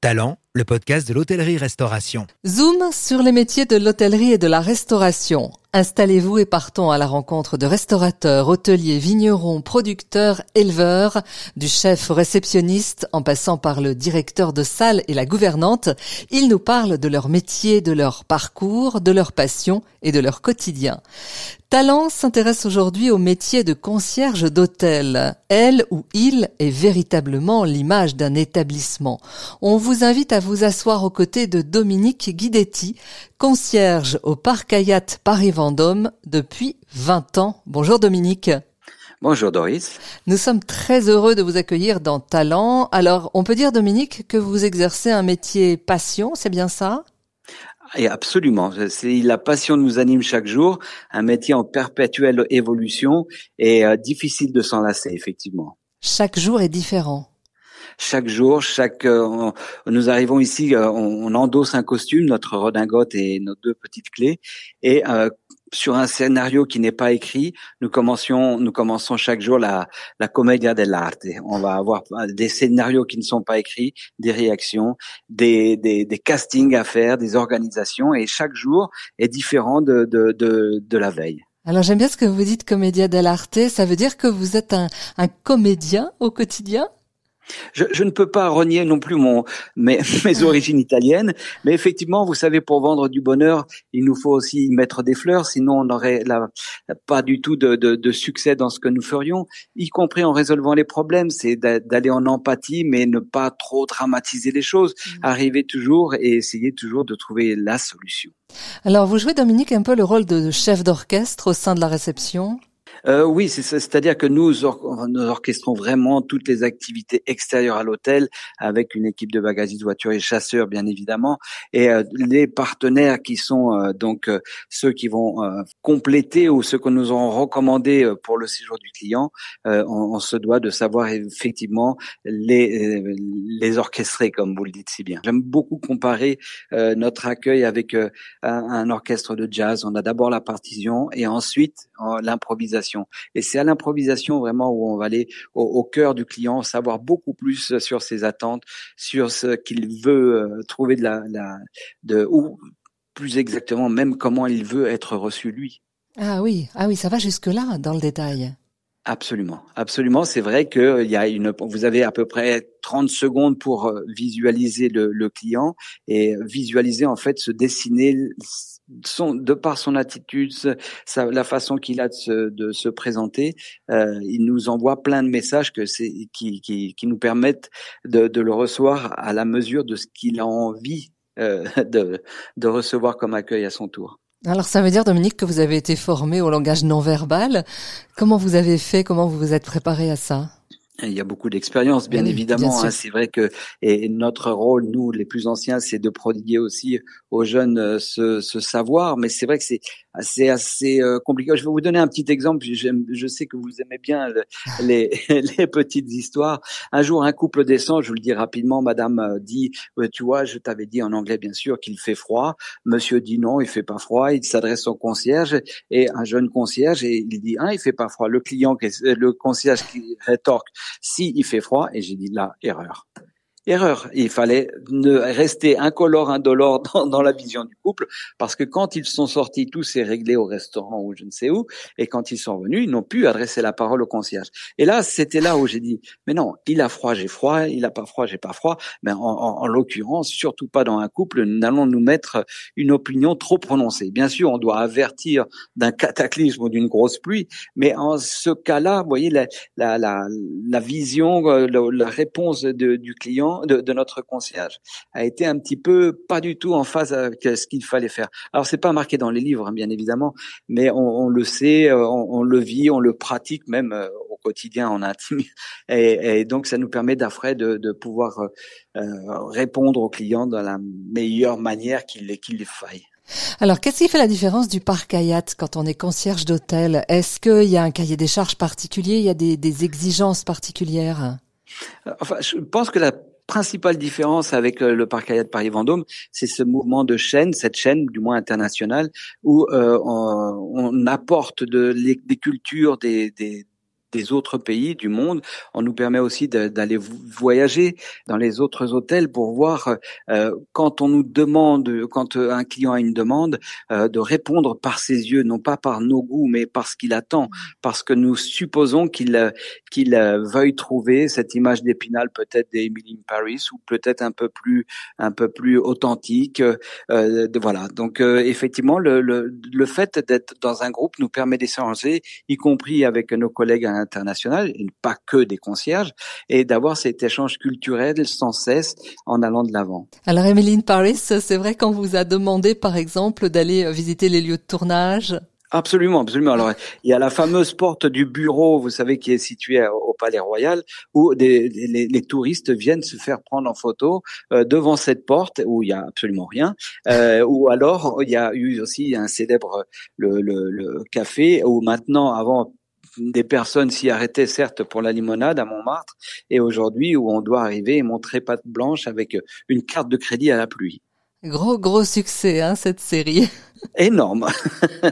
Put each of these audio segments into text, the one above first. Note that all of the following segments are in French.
Talent, le podcast de l'hôtellerie-restauration. Zoom sur les métiers de l'hôtellerie et de la restauration. Installez-vous et partons à la rencontre de restaurateurs, hôteliers, vignerons, producteurs, éleveurs, du chef réceptionniste en passant par le directeur de salle et la gouvernante. Ils nous parlent de leur métier, de leur parcours, de leur passion et de leur quotidien. Talent s'intéresse aujourd'hui au métier de concierge d'hôtel. Elle ou il est véritablement l'image d'un établissement. On vous invite à vous asseoir aux côtés de Dominique Guidetti, concierge au Parc Hayat Paris-Vendôme depuis 20 ans. Bonjour Dominique. Bonjour Doris. Nous sommes très heureux de vous accueillir dans Talent. Alors, on peut dire Dominique que vous exercez un métier passion, c'est bien ça? Et absolument, c'est la passion nous anime chaque jour, un métier en perpétuelle évolution et euh, difficile de s'en lasser effectivement. Chaque jour est différent. Chaque jour, chaque euh, nous arrivons ici, euh, on, on, endosse un costume, notre redingote et nos deux petites clés, et sur un scénario qui n'est pas écrit, nous nous commençons chaque jour la, la commedia dell'arte. On va avoir des scénarios qui ne sont pas écrits, des réactions, des, des, des castings à faire, des organisations, et chaque jour est différent de, de, de, de la veille. Alors j'aime bien ce que vous dites commedia dell'arte. Ça veut dire que vous êtes un, un comédien au quotidien? Je, je, ne peux pas renier non plus mon, mes, mes, origines italiennes, mais effectivement, vous savez, pour vendre du bonheur, il nous faut aussi y mettre des fleurs, sinon on n'aurait pas du tout de, de, de, succès dans ce que nous ferions, y compris en résolvant les problèmes. C'est d'aller en empathie, mais ne pas trop dramatiser les choses, mmh. arriver toujours et essayer toujours de trouver la solution. Alors, vous jouez, Dominique, un peu le rôle de chef d'orchestre au sein de la réception euh, oui, c'est-à-dire que nous, nous orchestrons vraiment toutes les activités extérieures à l'hôtel avec une équipe de bagagistes, voitures et chasseurs, bien évidemment, et euh, les partenaires qui sont euh, donc euh, ceux qui vont compléter ou ceux que nous aurons recommandé pour le séjour du client. On, on, se doit de savoir effectivement les les orchestrer, comme vous le dites si bien. J'aime beaucoup comparer notre accueil avec un, un orchestre de jazz. On a d'abord la partition et ensuite l'improvisation et c'est à l'improvisation vraiment où on va aller au, cœur du client, savoir beaucoup plus sur ses attentes, sur ce qu'il veut euh, trouver de la, de ou plus exactement même comment il veut être reçu lui. Ah oui, ah oui, ça va jusque là dans le détail. Absolument, absolument. C'est vrai que il y a une, vous avez à peu près 30 secondes pour euh, visualiser le, le client et visualiser en fait se dessiner son, de par son attitude, sa, la façon qu'il a de se, de se présenter, euh, il nous envoie plein de messages que qui, qui, qui, nous permettent de, de, le recevoir à la mesure de ce qu'il a envie euh, de, de recevoir comme accueil à son tour. Alors ça veut dire, Dominique, que vous avez été formé au langage non verbal. Comment vous avez fait? Comment vous vous êtes préparé à ça? Il y a beaucoup d'expérience, bien évidemment. Hein. c'est vrai que et notre rôle, nous, les plus anciens, c'est de prodiguer aussi aux jeunes euh, ce, ce savoir. Mais c'est vrai que c'est c'est assez euh, compliqué. Je vais vous donner un petit exemple. Je sais que vous aimez bien les, les petites histoires. Un jour, un couple descend. Je vous le dis rapidement. Madame euh, dit, tu vois, je t'avais dit en anglais, bien sûr, qu'il fait froid. Monsieur dit non, il fait pas froid. Il s'adresse au concierge et un jeune concierge et il dit, ah, il fait pas froid. Le client, le concierge qui rétorque, si il fait froid. Et j'ai dit là, erreur erreur. Il fallait ne rester incolore, indolore dans, dans, la vision du couple, parce que quand ils sont sortis, tout s'est réglé au restaurant ou je ne sais où, et quand ils sont revenus, ils n'ont pu adresser la parole au concierge. Et là, c'était là où j'ai dit, mais non, il a froid, j'ai froid, il a pas froid, j'ai pas froid. Mais en, en, en l'occurrence, surtout pas dans un couple, nous allons nous mettre une opinion trop prononcée. Bien sûr, on doit avertir d'un cataclysme ou d'une grosse pluie, mais en ce cas-là, vous voyez, la, la, la, la vision, euh, la, réponse du client de, notre concierge a été un petit peu pas du tout en phase avec ce qu'il fallait faire. Alors c'est pas marqué dans les livres, hein, bien évidemment, mais on, le sait, euh, on, le vit, on le pratique même euh, au quotidien en intime, et, donc ça nous permet d'après de, pouvoir euh, répondre aux clients de la meilleure manière qu'il qu'il faille. Alors, qu'est-ce qui fait la différence du parc Hayat quand on est concierge d'hôtel? Est-ce qu'il y a un cahier des charges particulier? Il y a des, des exigences particulières? Enfin, je pense que la principale différence avec euh, le parc Hayat Paris Vendôme, c'est ce mouvement de chaîne, cette chaîne du moins internationale, où euh, on, on, apporte de, des cultures, des des autres pays du monde. On nous permet aussi d'aller voyager dans les autres hôtels pour voir euh, quand on nous demande, quand un client a une demande, euh, de répondre par ses yeux, non pas par nos goûts, mais par ce qu'il attend, parce que nous supposons qu'il qu'il veuille trouver cette image d'Épinal peut-être d'Emily Paris ou peut-être un peu plus un peu plus authentique. Euh, voilà. Donc effectivement, le, le, le fait d'être dans un groupe nous permet d'échanger, y compris avec nos collègues à l'international, et pas que des concierges, et d'avoir cet échange culturel sans cesse en allant de l'avant. Alors, Emeline Paris, c'est vrai qu'on vous a demandé, par exemple, d'aller visiter les lieux de tournage? Absolument, absolument. Alors, il y a la fameuse porte du bureau, vous savez, qui est située au Palais Royal, où des, les, touristes viennent se faire prendre en photo euh, devant cette porte où il y a absolument rien. Euh, ou alors, il y a eu aussi un célèbre le, le, le café où maintenant, avant, des personnes s'y arrêtaient certes pour la limonade à Montmartre, et aujourd'hui où on doit arriver et montrer patte blanche avec une carte de crédit à la pluie. Gros gros succès hein, cette série. Énorme.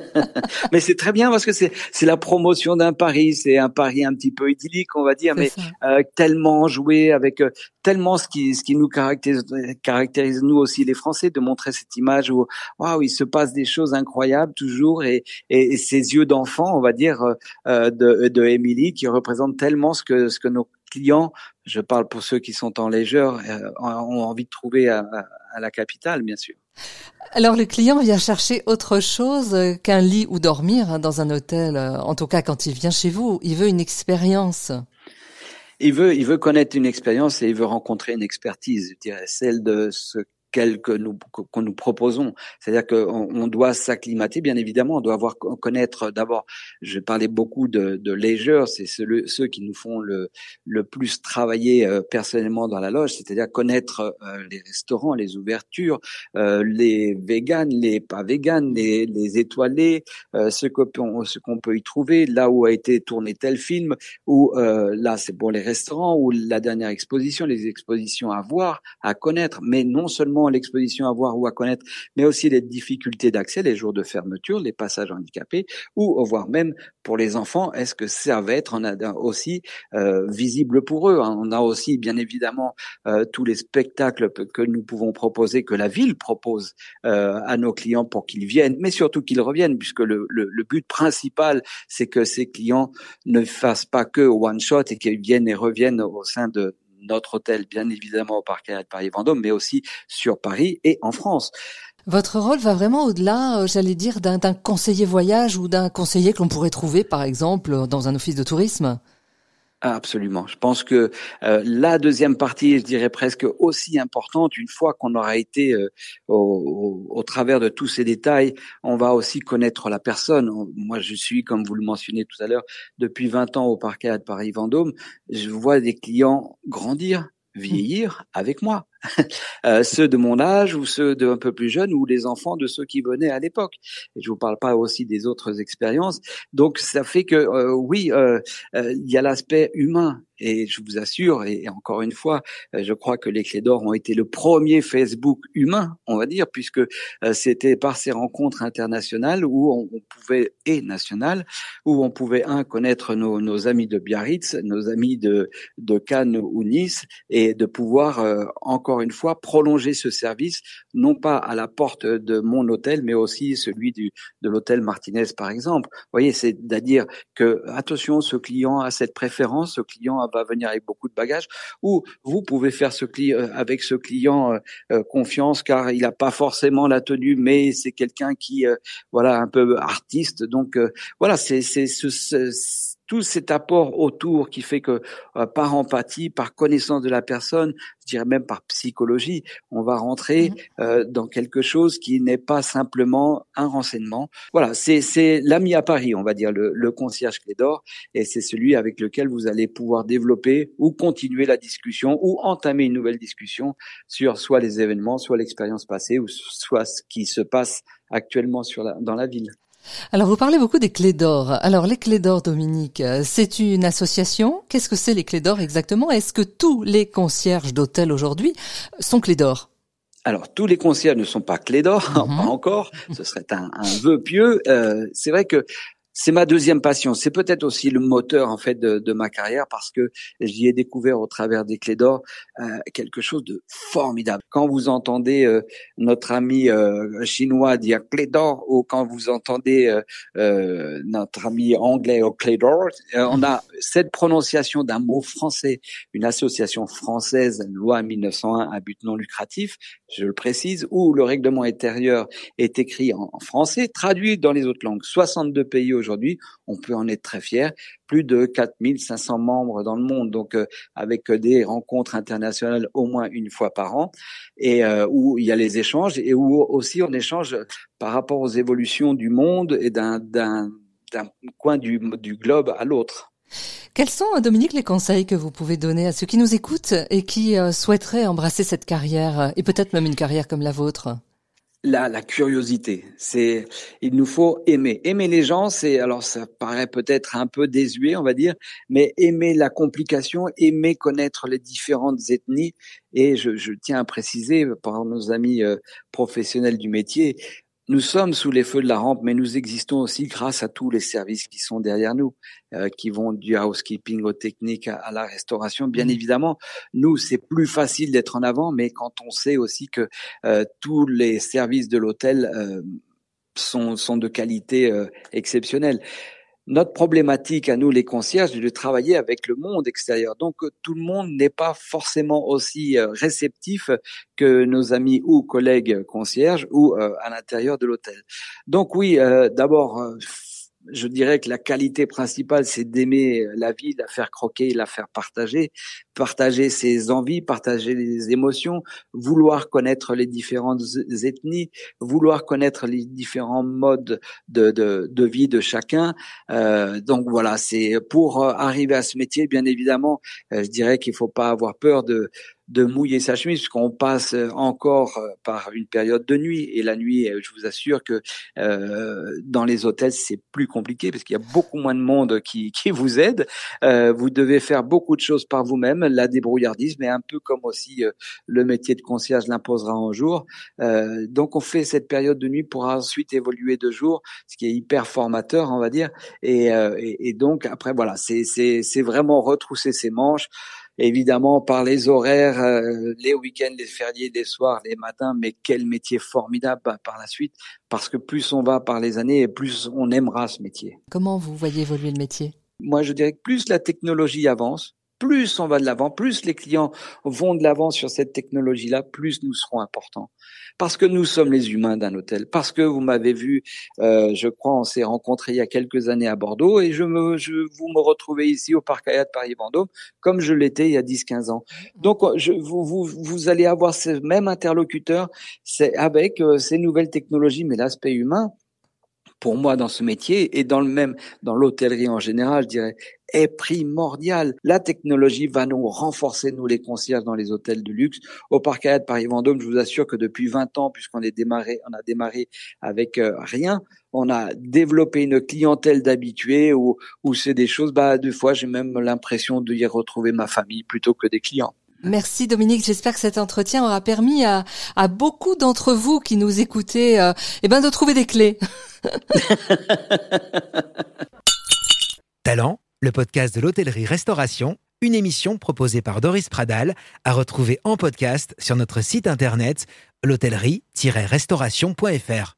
mais c'est très bien parce que c'est c'est la promotion d'un Paris, c'est un Paris un petit peu idyllique on va dire, mais euh, tellement joué avec euh, tellement ce qui ce qui nous caractérise caractérise nous aussi les Français de montrer cette image où waouh il se passe des choses incroyables toujours et et, ces yeux d'enfant on va dire euh, de de Émilie qui représente tellement ce que ce que nos clients, je parle pour ceux qui sont en légère, euh, ont envie de trouver à, la capitale, bien sûr. Alors le client vient chercher autre chose qu'un lit ou dormir hein, dans un hôtel, euh, en tout cas quand il vient chez vous, il veut une expérience. Il veut, il veut connaître une expérience et il veut rencontrer une expertise, je dirais, celle de ce que nous qu'on nous proposons. C'est-à-dire qu'on on doit s'acclimater, bien évidemment. On doit avoir connaître d'abord. Je parlais beaucoup de, de c'est ceux, qui nous font le le plus travailler euh, personnellement dans la loge, c'est-à-dire connaître euh, les restaurants, les ouvertures, euh, les véganes, les pas véganes, les, étoilés, ce qu'on ce qu'on peut y trouver, là où a été tourné tel film, ou là c'est pour les restaurants, ou la dernière exposition, les expositions à voir, à connaître, mais non seulement l'exposition à voir ou à connaître, mais aussi les difficultés d'accès, les jours de fermeture, les passages handicapés, ou voire même pour les enfants, est-ce que ça va être aussi euh, visible pour eux hein? On a aussi bien évidemment euh, tous les spectacles que nous pouvons proposer, que la ville propose euh, à nos clients pour qu'ils viennent, mais surtout qu'ils reviennent, puisque le, le, le but principal, c'est que ces clients ne fassent pas que one shot et qu'ils viennent et reviennent au sein de, notre hôtel, bien évidemment au Parc de Paris-Vendôme, mais aussi sur Paris et en France. Votre rôle va vraiment au-delà, euh, j'allais dire, d'un conseiller voyage ou d'un conseiller que l'on pourrait trouver, par exemple, dans un office de tourisme? Absolument. Je pense que euh, la deuxième partie, je dirais presque aussi importante, une fois qu'on aura été euh, au, au, travers de tous ces détails, on va aussi connaître la personne. Moi, je suis, comme vous le mentionnez tout à l'heure, depuis 20 ans au parquet de Paris-Vendôme. Je vois des clients grandir, vieillir avec moi. Euh, ceux de mon âge ou ceux de un peu plus jeunes ou les enfants de ceux qui venaient à l'époque. Et je vous parle pas aussi des autres expériences. Donc ça fait que euh, oui, euh, il y a l'aspect humain et je vous assure, et encore une fois, je crois que les Clés d'Or ont été le premier Facebook humain, on va dire, puisque c'était par ces rencontres internationales où on, pouvait, et nationales, où on pouvait, un, connaître nos, nos amis de Biarritz, nos amis de, de Cannes ou Nice, et de pouvoir encore une fois, prolonger ce service, non pas à la porte de mon hôtel, mais aussi celui du, de l'hôtel Martinez, par exemple. Vous voyez, c'est-à-dire que, attention, ce client a cette préférence, ce client va venir avec beaucoup de bagages, ou vous pouvez faire ce euh, avec ce client euh, euh, confiance, car il n'a pas forcément la tenue, mais c'est quelqu'un qui, voilà, un peu artiste. Donc, voilà, c'est ce, ce tout cet apport autour qui fait que euh, par empathie, par connaissance de la personne, je dirais même par psychologie, on va rentrer mmh. euh, dans quelque chose qui n'est pas simplement un renseignement. Voilà, c'est l'ami à Paris, on va dire, le, le concierge clé d'or, et c'est celui avec lequel vous allez pouvoir développer ou continuer la discussion ou entamer une nouvelle discussion sur soit les événements, soit l'expérience passée, ou soit ce qui se passe actuellement sur la, dans la ville. Alors, vous parlez beaucoup des clés d'or. Alors, les clés d'or, Dominique, euh, c'est une association? Qu'est-ce que c'est les clés d'or exactement? Est-ce que tous les concierges d'hôtel aujourd'hui sont clés d'or? Alors, tous les concierges ne sont pas clés d'or, pas mhm. encore. Ce serait un, un vœu pieux. Euh, c'est vrai que c'est ma deuxième passion. C'est peut-être aussi le moteur en fait de, ma carrière parce que j'y ai découvert au travers des clés d'or euh, quelque chose de formidable. Quand vous entendez euh, notre ami euh, chinois dire clé d'or ou quand vous entendez euh, notre ami anglais au clé d'or, on a cette prononciation d'un mot français, une association française, loi 1901 à but non lucratif, je le précise, où le règlement intérieur est écrit en, en français, traduit dans les autres langues. 62 pays aujourd'hui, on peut en être très fier. Plus de 4500 membres dans le monde, donc euh, avec des rencontres internationales au moins une fois par an, et euh, où il y a les échanges et où aussi on échange par rapport aux évolutions du monde et d'un coin du, du globe à l'autre. Quels sont, Dominique, les conseils que vous pouvez donner à ceux qui nous écoutent et qui euh, souhaiteraient embrasser cette carrière et peut-être même une carrière comme la vôtre? La, la curiosité. C'est, il nous faut aimer. Aimer les gens, c'est, alors ça paraît peut-être un peu désuet, on va dire, mais aimer la complication, aimer connaître les différentes ethnies. Et je, je tiens à préciser par nos amis euh, professionnels du métier, nous sommes sous les feux de la rampe, mais nous existons aussi grâce à tous les services qui sont derrière nous, euh, qui vont du housekeeping aux techniques à, la restauration. Bien mmh. évidemment, nous, c'est plus facile d'être en avant, mais quand on sait aussi que euh, tous les services de l'hôtel euh, sont, sont de qualité exceptionnelle. Notre problématique à nous, les concierges, c'est de travailler avec le monde extérieur. Donc, tout le monde n'est pas forcément aussi euh, réceptif que nos amis ou collègues concierges ou euh, à l'intérieur de l'hôtel. Donc oui, euh, d'abord, je dirais que la qualité principale, c'est d'aimer la vie, la faire croquer, la faire partager, partager ses envies, partager les émotions, vouloir connaître les différentes ethnies, vouloir connaître les différents modes de, de, de vie de chacun. Euh, donc voilà, c'est pour arriver à ce métier, bien évidemment, euh, je dirais qu'il faut pas avoir peur de de mouiller sa chemise, puisqu'on passe encore euh, par une période de nuit. Et la nuit, euh, je vous assure que euh, dans les hôtels, c'est plus compliqué, parce qu'il y a beaucoup moins de monde qui, qui vous aide. Euh, vous devez faire beaucoup de choses par vous-même, la débrouillardise, mais un peu comme aussi euh, le métier de concierge l'imposera un jour. Euh, donc on fait cette période de nuit pour ensuite évoluer de jour, ce qui est hyper formateur, on va dire. Et, et, et donc après, voilà, c'est vraiment retrousser ses manches évidemment par les horaires, euh, les week-ends, les fériés, les soirs, les matins, mais quel métier formidable par la suite, parce que plus on va par les années, plus on aimera ce métier. Comment vous voyez évoluer le métier? Moi, je dirais que plus la technologie avance, plus on va de l'avant, plus les clients vont de l'avant sur cette technologie-là, plus nous serons importants. Parce que nous sommes les humains d'un hôtel. Parce que vous m'avez vu, euh, je crois, on s'est rencontrés il y a quelques années à Bordeaux et je me, je, vous me retrouvez ici au Parc Hayat Paris-Vendôme comme je l'étais il y a 10-15 ans. Donc, je, vous, vous, vous allez avoir ce même interlocuteur c'est avec euh, ces nouvelles technologies, mais l'aspect humain, pour moi dans ce métier et dans le même dans l'hôtellerie en général, je dirais est primordial. La technologie va nous renforcer, nous les concierges, dans les hôtels de luxe. Au Parc Hyatt Paris-Vendôme, je vous assure que depuis 20 ans, puisqu'on est démarré, on a démarré avec euh, rien, on a développé une clientèle d'habitués où, où c'est des choses, bah, deux fois, j'ai même l'impression de y retrouver ma famille plutôt que des clients. Merci Dominique, j'espère que cet entretien aura permis à, beaucoup d'entre vous qui nous écoutez euh, eh ben de trouver des clés. Talent le podcast de l'hôtellerie-restauration, une émission proposée par Doris Pradal, à retrouver en podcast sur notre site internet l'hôtellerie-restauration.fr.